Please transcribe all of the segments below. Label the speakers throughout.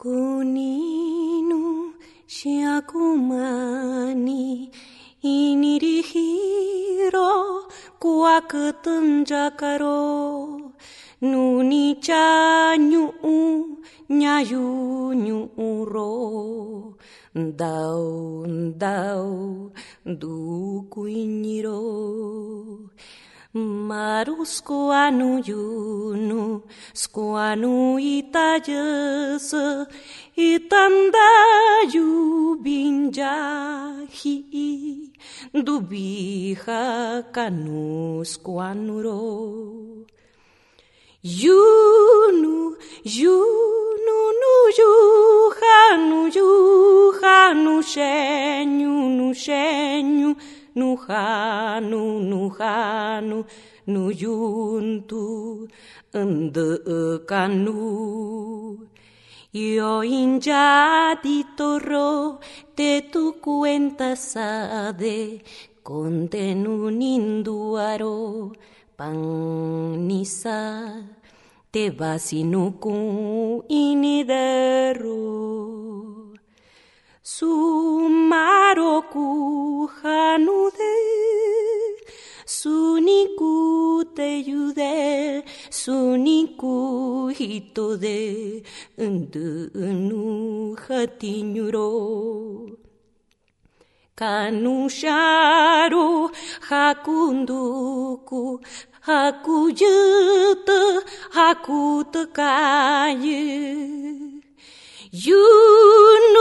Speaker 1: Cu și acumani inirihiro cu acătânja caro nu nicia nyu nyayu nu uro dau dau du cu iniro Maru skuanu yunu skuanu itayese itanda yubinjahi dubija kanu skuanuro yunu yunu nuhanu nuhanu nuyuntu kanu. Yo injati toro te tu cuenta sade contenuninduaro panisa te vasinuku inidero Sumaroku hanude, suniku te yude, suniku hitode, ndunu hatinyuro. Kanusharo hakunduku, hakuyuta, Yunus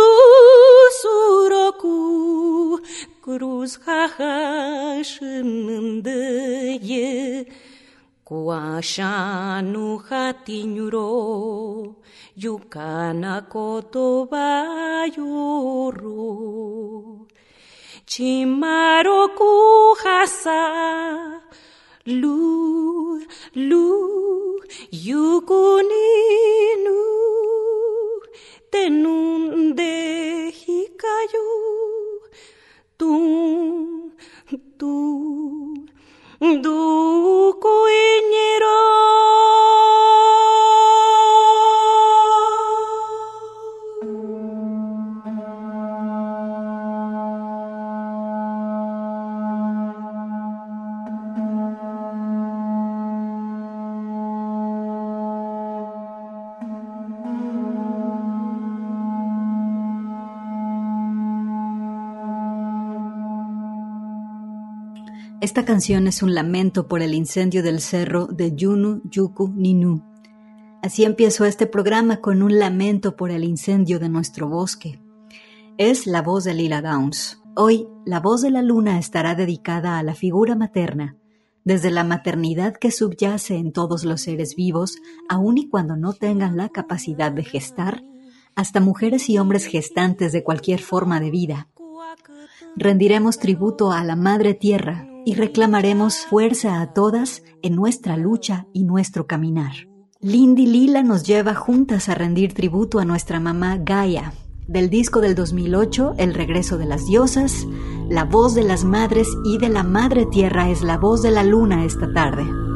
Speaker 1: uroku cruz jajashindeye kuashanu hatiñuro yukana kotobayuru chimaro hasa lu lu yukuninu tenunde hikayu tu
Speaker 2: Esta canción es un lamento por el incendio del cerro de Yunu Yuku Ninu. Así empezó este programa con un lamento por el incendio de nuestro bosque. Es la voz de Lila Downs. Hoy, la voz de la luna estará dedicada a la figura materna, desde la maternidad que subyace en todos los seres vivos, aun y cuando no tengan la capacidad de gestar, hasta mujeres y hombres gestantes de cualquier forma de vida. Rendiremos tributo a la Madre Tierra, y reclamaremos fuerza a todas en nuestra lucha y nuestro caminar. Lindy Lila nos lleva juntas a rendir tributo a nuestra mamá Gaia. Del disco del 2008, El regreso de las diosas, la voz de las madres y de la Madre Tierra es la voz de la luna esta tarde.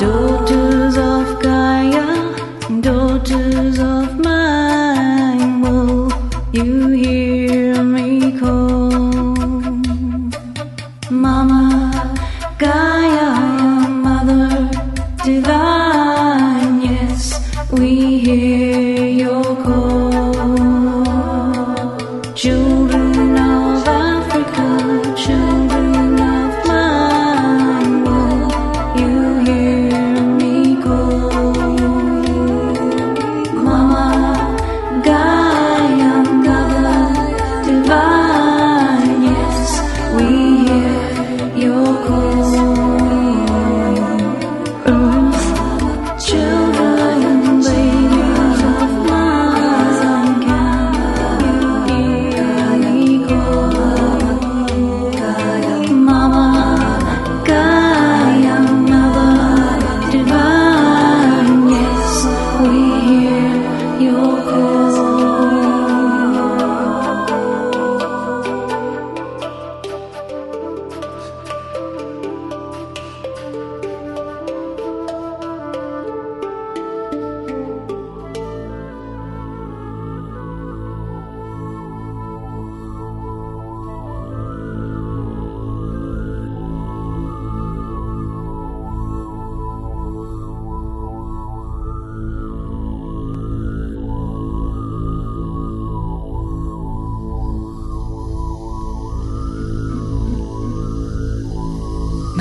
Speaker 3: Daughters of Gaia, daughters of mine, will you hear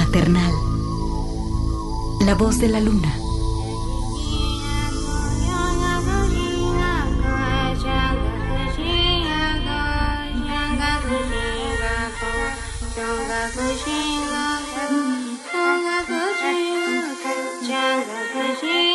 Speaker 4: maternal. La voz de la luna. Mm.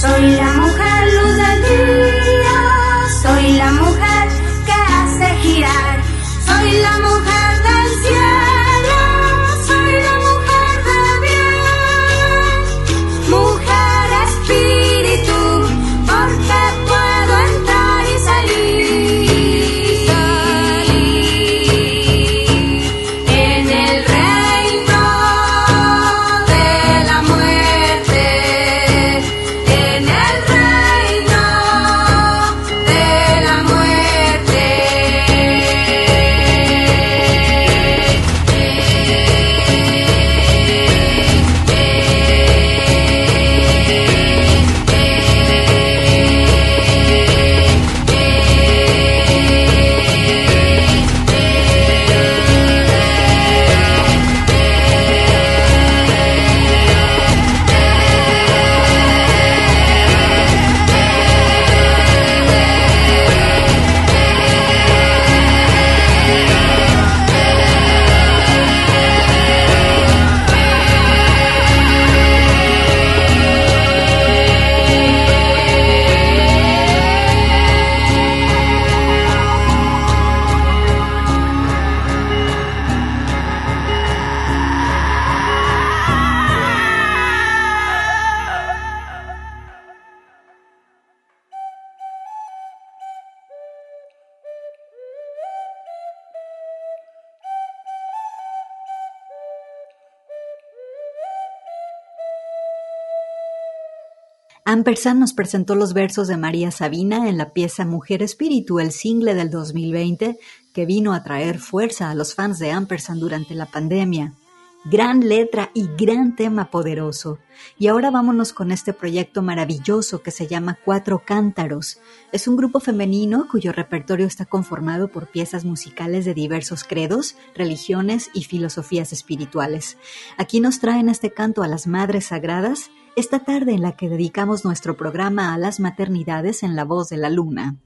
Speaker 5: 周一然 Ampersand nos presentó los versos de María Sabina en la pieza Mujer Espíritu, el single del 2020, que vino a traer fuerza a los fans de Ampersand durante la pandemia. Gran letra y gran tema poderoso. Y ahora vámonos con este proyecto maravilloso que se llama Cuatro Cántaros. Es un grupo femenino cuyo repertorio está conformado por piezas musicales de diversos credos, religiones y filosofías espirituales. Aquí nos traen este canto a las Madres Sagradas, esta tarde en la que dedicamos nuestro programa a las maternidades en la voz de la luna.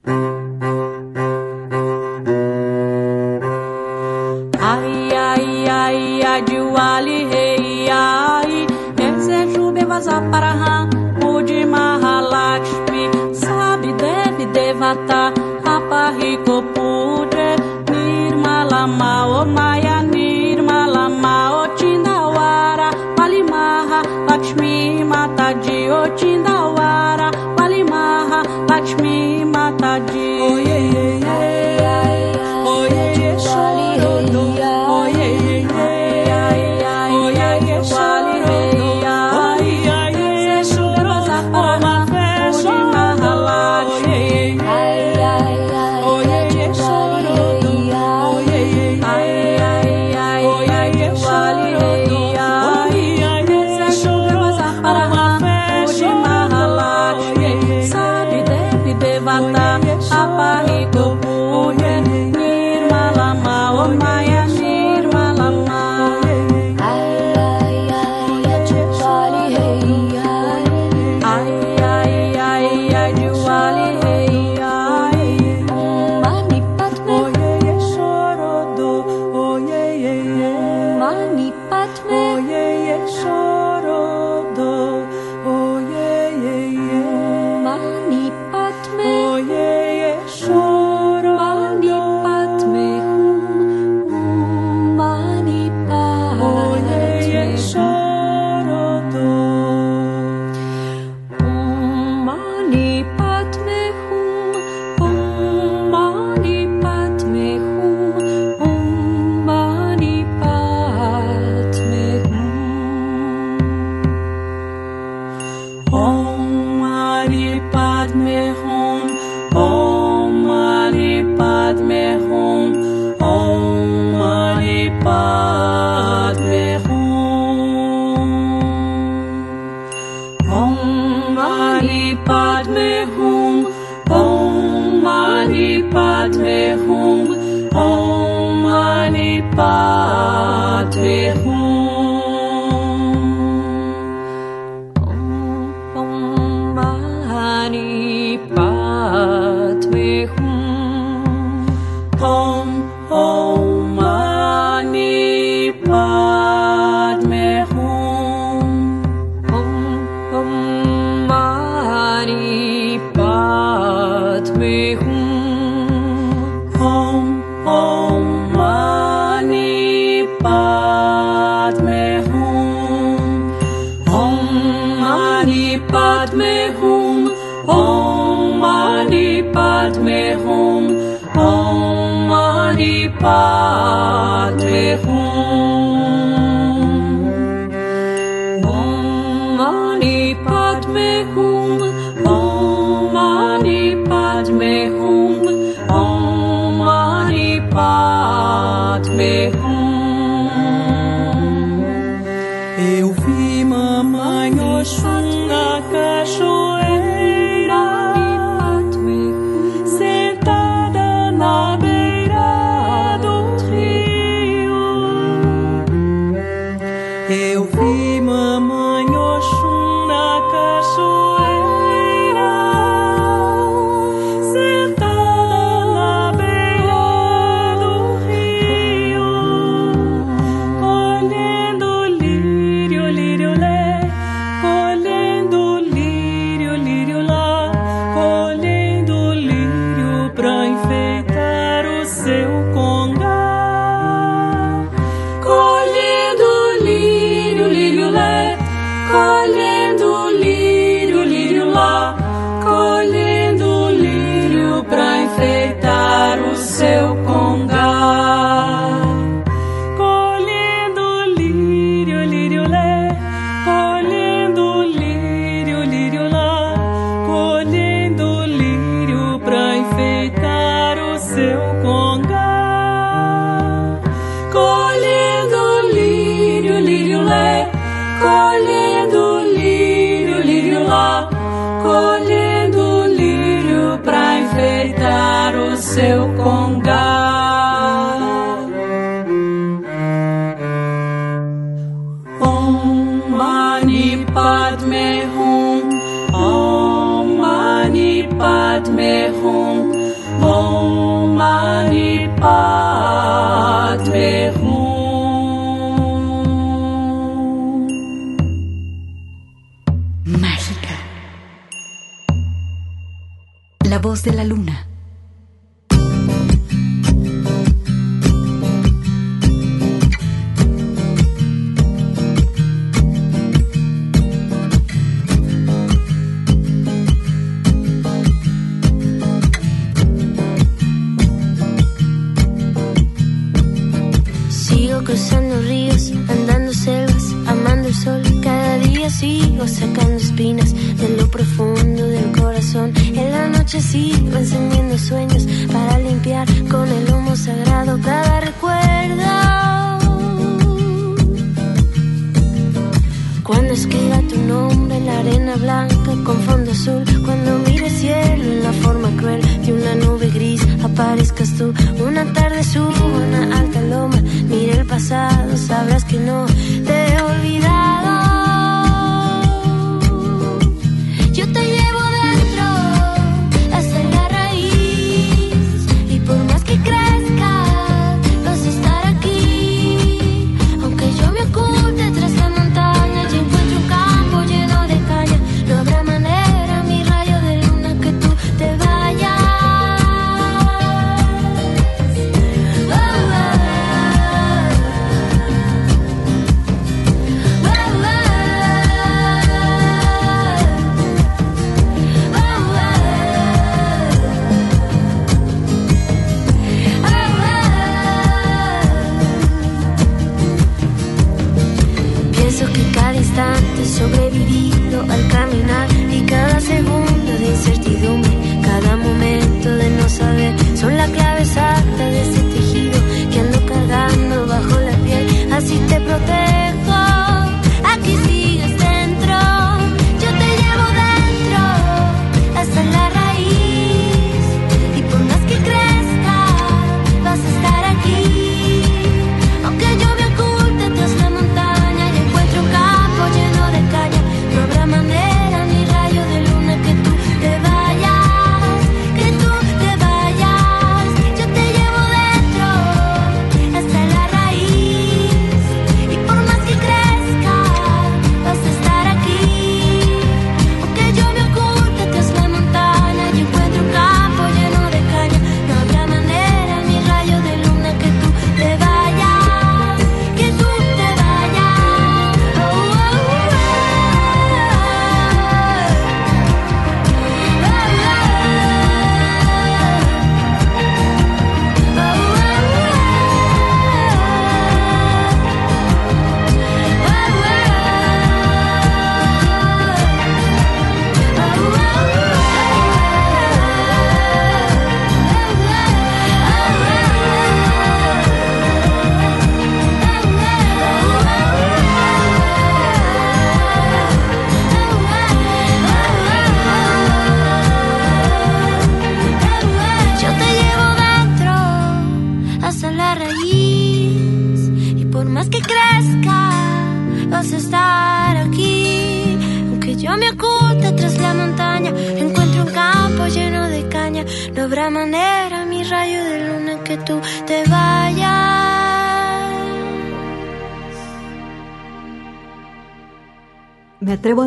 Speaker 6: ば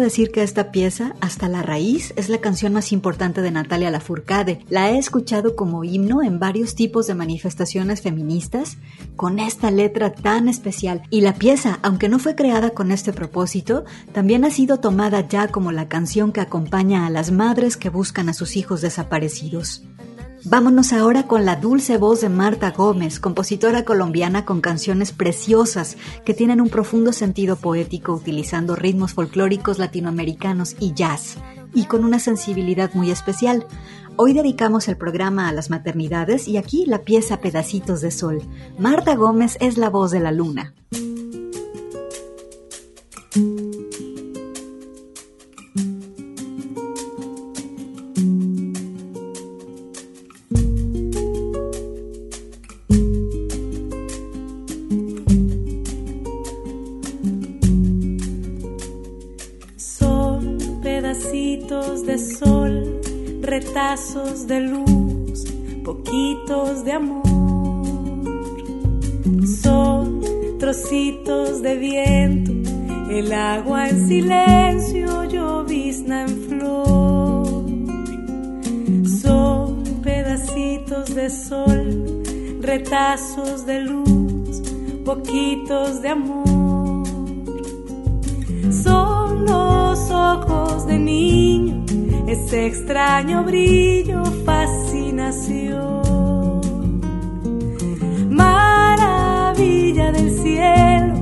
Speaker 6: decir que esta pieza, Hasta la raíz, es la canción más importante de Natalia Lafourcade. La he escuchado como himno en varios tipos de manifestaciones feministas con esta letra tan especial. Y la pieza, aunque no fue creada con este propósito, también ha sido tomada ya como la canción que acompaña a las madres que buscan a sus hijos desaparecidos. Vámonos ahora con la dulce voz de Marta Gómez, compositora colombiana con canciones preciosas que tienen un profundo sentido poético utilizando ritmos folclóricos latinoamericanos y jazz, y con una sensibilidad muy especial. Hoy dedicamos el programa a las maternidades y aquí la pieza Pedacitos de Sol. Marta Gómez es la voz de la luna.
Speaker 7: De luz, poquitos de amor. Son trocitos de viento, el agua en silencio, llovizna en flor. Son pedacitos de sol, retazos de luz, poquitos de amor. Ese extraño brillo, fascinación. Maravilla del cielo,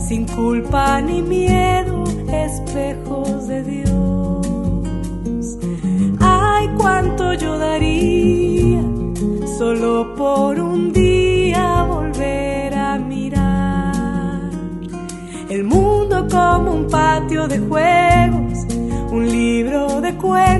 Speaker 7: sin culpa ni miedo, espejos de Dios. Ay, cuánto yo daría solo por un día volver a mirar el mundo como un patio de juegos, un libro de cuentos,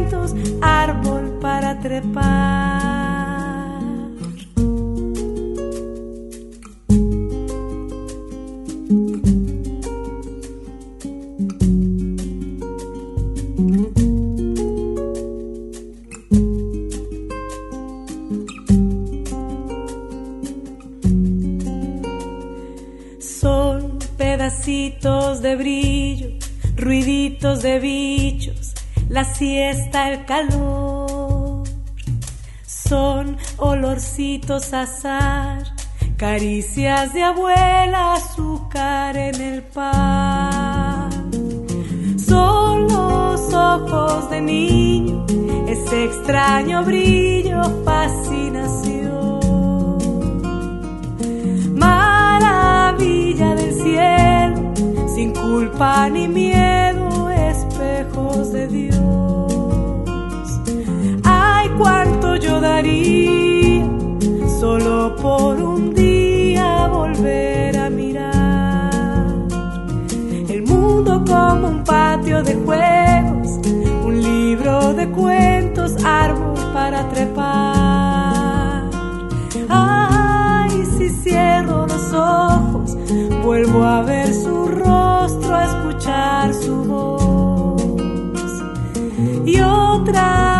Speaker 7: pedacitos de brillo, ruiditos de bichos, la siesta, el calor. Son olorcitos azar, caricias de abuela, azúcar en el pan. Son los ojos de niño, ese extraño brillo, fascinación. Sin culpa ni miedo, espejos de Dios. Ay, cuánto yo daría solo por un día volver a mirar el mundo como un patio de juegos, un libro de cuentos, árbol para trepar. Ay, si cierro los ojos, vuelvo a ver su a escuchar su voz. Y otra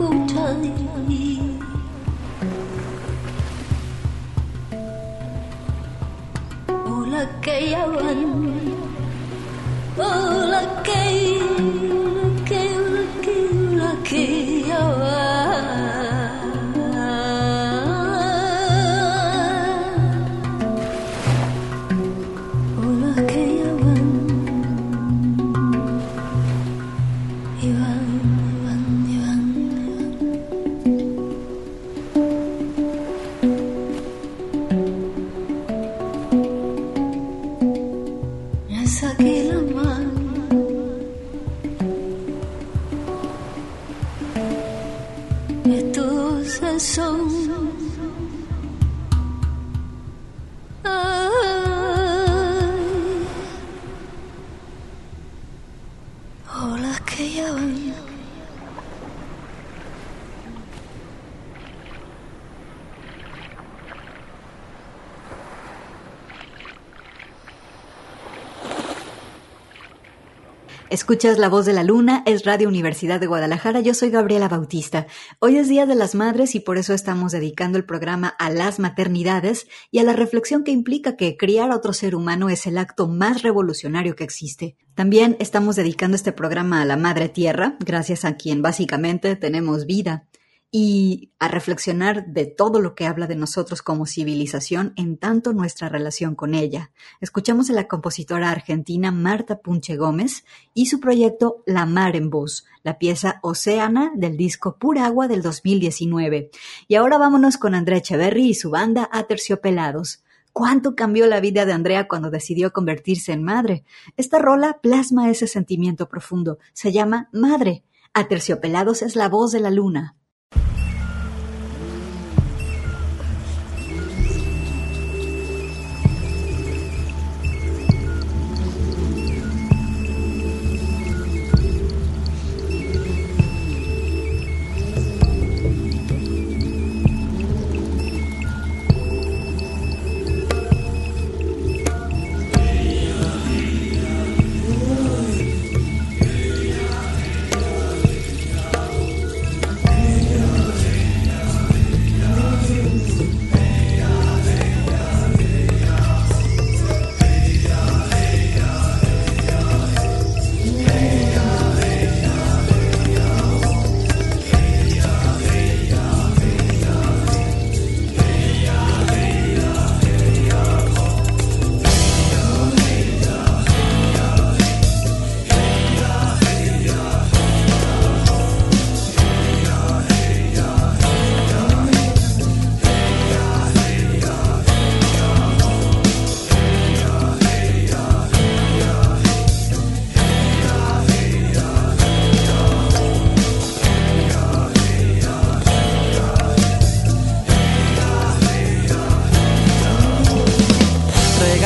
Speaker 8: ko'tarayım Ulakayawan Ulakayawan
Speaker 2: Escuchas La Voz de la Luna, es Radio Universidad de Guadalajara, yo soy Gabriela Bautista. Hoy es Día de las Madres y por eso estamos dedicando el programa a las maternidades y a la reflexión que implica que criar a otro ser humano es el acto más revolucionario que existe. También estamos dedicando este programa a la Madre Tierra, gracias a quien básicamente tenemos vida y a reflexionar de todo lo que habla de nosotros como civilización en tanto nuestra relación con ella. Escuchamos a la compositora argentina Marta Punche Gómez y su proyecto La Mar en Voz, la pieza Océana del disco Pura Agua del 2019. Y ahora vámonos con Andrea Echeverry y su banda Aterciopelados. ¿Cuánto cambió la vida de Andrea cuando decidió convertirse en madre? Esta rola plasma ese sentimiento profundo. Se llama Madre. Aterciopelados es la voz de la luna.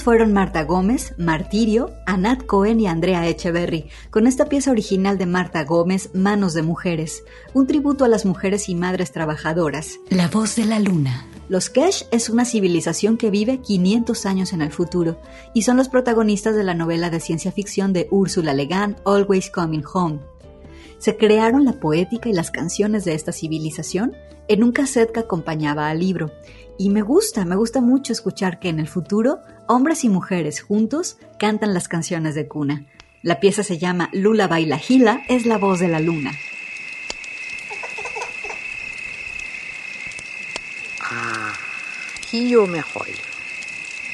Speaker 2: ellas fueron Marta Gómez, Martirio, Anat Cohen y Andrea Echeverry, con esta pieza original de Marta Gómez, Manos de Mujeres, un tributo a las mujeres y madres trabajadoras.
Speaker 3: La voz de la luna.
Speaker 2: Los Kesh es una civilización que vive 500 años en el futuro y son los protagonistas de la novela de ciencia ficción de Ursula Le Guin, Always Coming Home. Se crearon la poética y las canciones de esta civilización en un cassette que acompañaba al libro. Y me gusta, me gusta mucho escuchar que en el futuro hombres y mujeres juntos cantan las canciones de cuna. La pieza se llama Lula Baila Gila, es la voz de la luna.
Speaker 9: Ah, hiyo mejor.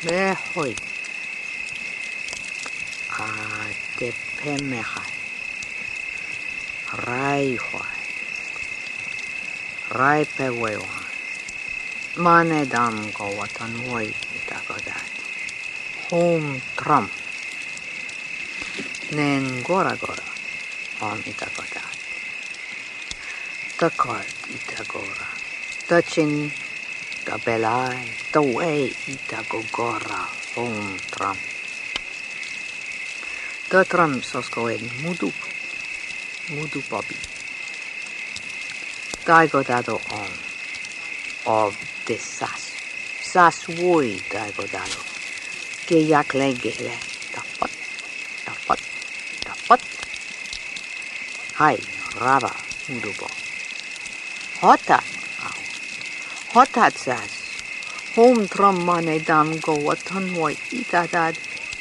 Speaker 9: Mejor. Ah, te. Rai hoai. Rai pe wewa. Mane dam ko watan woi kodat. Home tram. Nen gora gora on ita kodat. Takart ita gora. Tachin ta belai ta wei ita gora home tram. Ta tram sosko. Mudu Bobby. Daigo dado on. Of the sas. Sas woi daigo dado. Que yak legele. Tapat. Tapat. Tapat. Hai. Raba. Mudubo. Hotat. Au. Hotat sas. Home tram mane dam go watan woi itadad.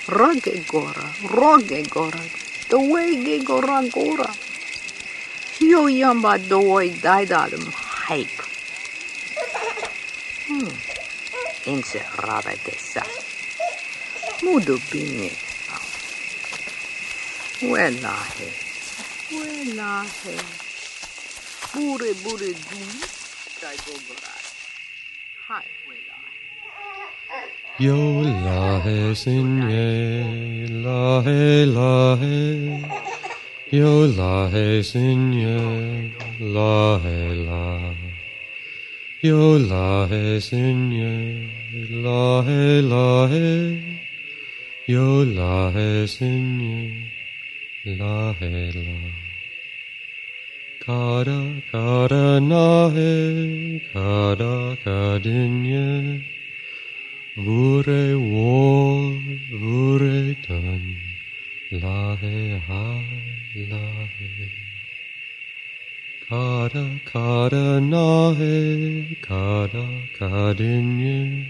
Speaker 9: Rage gora. Roge gora. The way ge gora よいやんばどいだいだるもはいく。うん。んせらべてさ。もどびねえな。うえなへ。うえなへ。ぶれぶれぐん。だいごぐらい。はい。
Speaker 10: Yo la he sin ye la he la he Yo la he sinye, la he la. Yo la he sinye, la he la he. Yo la he sinye, la he la. Kada kada na he, kada kadinye. Vure wo, vure tanye. Lave, lave. Kada, kada, nahe, kada, kadinye.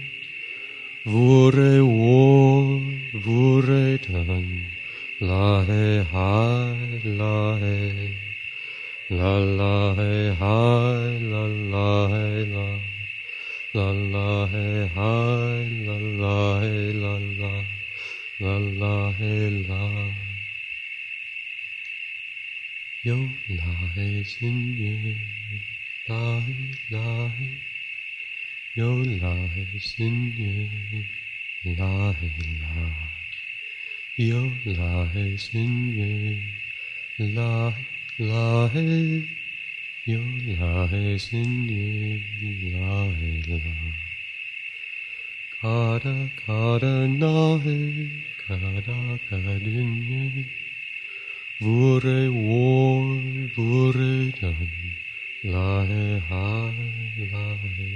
Speaker 10: Vure wo, vure tan. Lahe, hai, lahe. La lahe, hai, la lahe, la. La lahe, hai, la lahe, la lahe. La la hey la. Yo la hey sin ye. La hey la hey. Yo la hey sin ye. La hey la. Yo la hey sin ye. La la hey. Yo la hey sin ye. La hey la. Kara kara nahe kara kadinye Vure war vure dan lahe hai lahe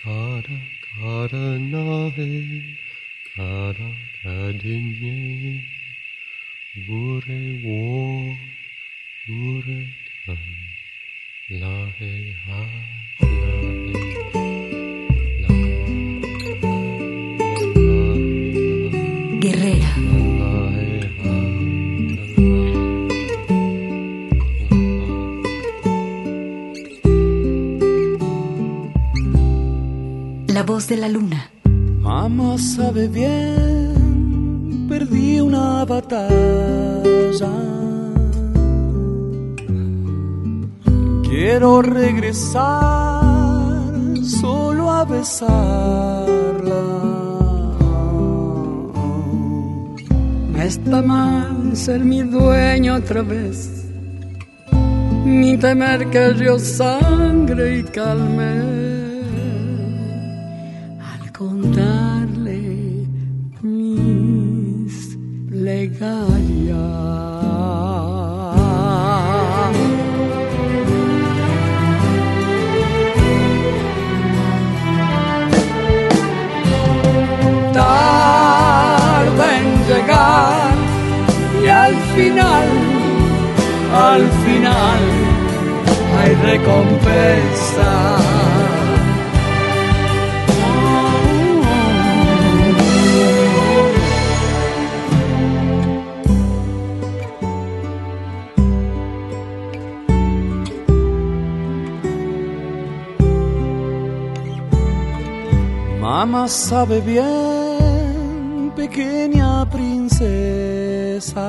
Speaker 10: Kara kara nahe kara kadinye Vure war vure dan lahe hai lahe
Speaker 2: La voz de la luna.
Speaker 11: Mamá sabe bien, perdí una batalla. Quiero regresar solo a besarla.
Speaker 12: No está mal ser mi dueño otra vez, ni temer que yo sangre y calme
Speaker 11: final hay recompensa. Mamá sabe bien, pequeña princesa.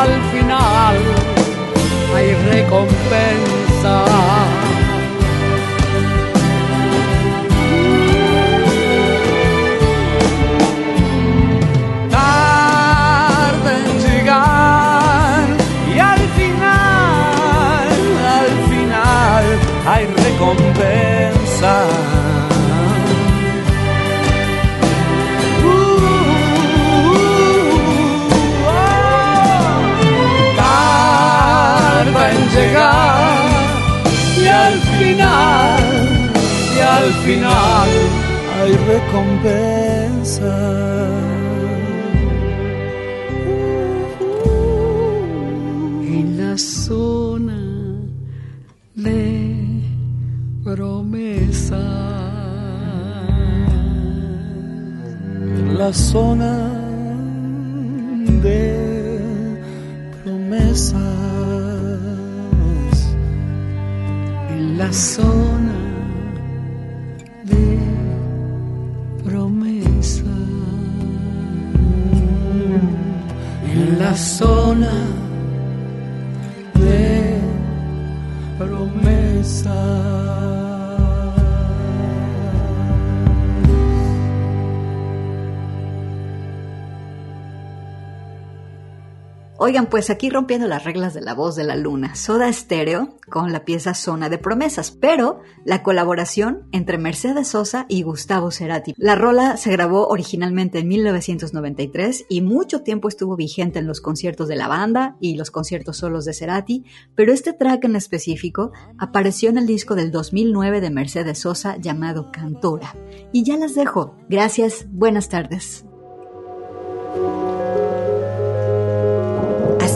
Speaker 11: al final hay recompensa. Llegar y al final, y al final hay recompensa.
Speaker 12: en la zona de promesa.
Speaker 11: En la zona de
Speaker 12: Zona de promesa.
Speaker 11: En la zona
Speaker 2: Oigan, pues aquí rompiendo las reglas de la voz de la luna, Soda Stereo con la pieza Zona de Promesas, pero la colaboración entre Mercedes Sosa y Gustavo Cerati. La rola se grabó originalmente en 1993 y mucho tiempo estuvo vigente en los conciertos de la banda y los conciertos solos de Cerati, pero este track en específico apareció en el disco del 2009 de Mercedes Sosa llamado Cantora. Y ya las dejo. Gracias, buenas tardes.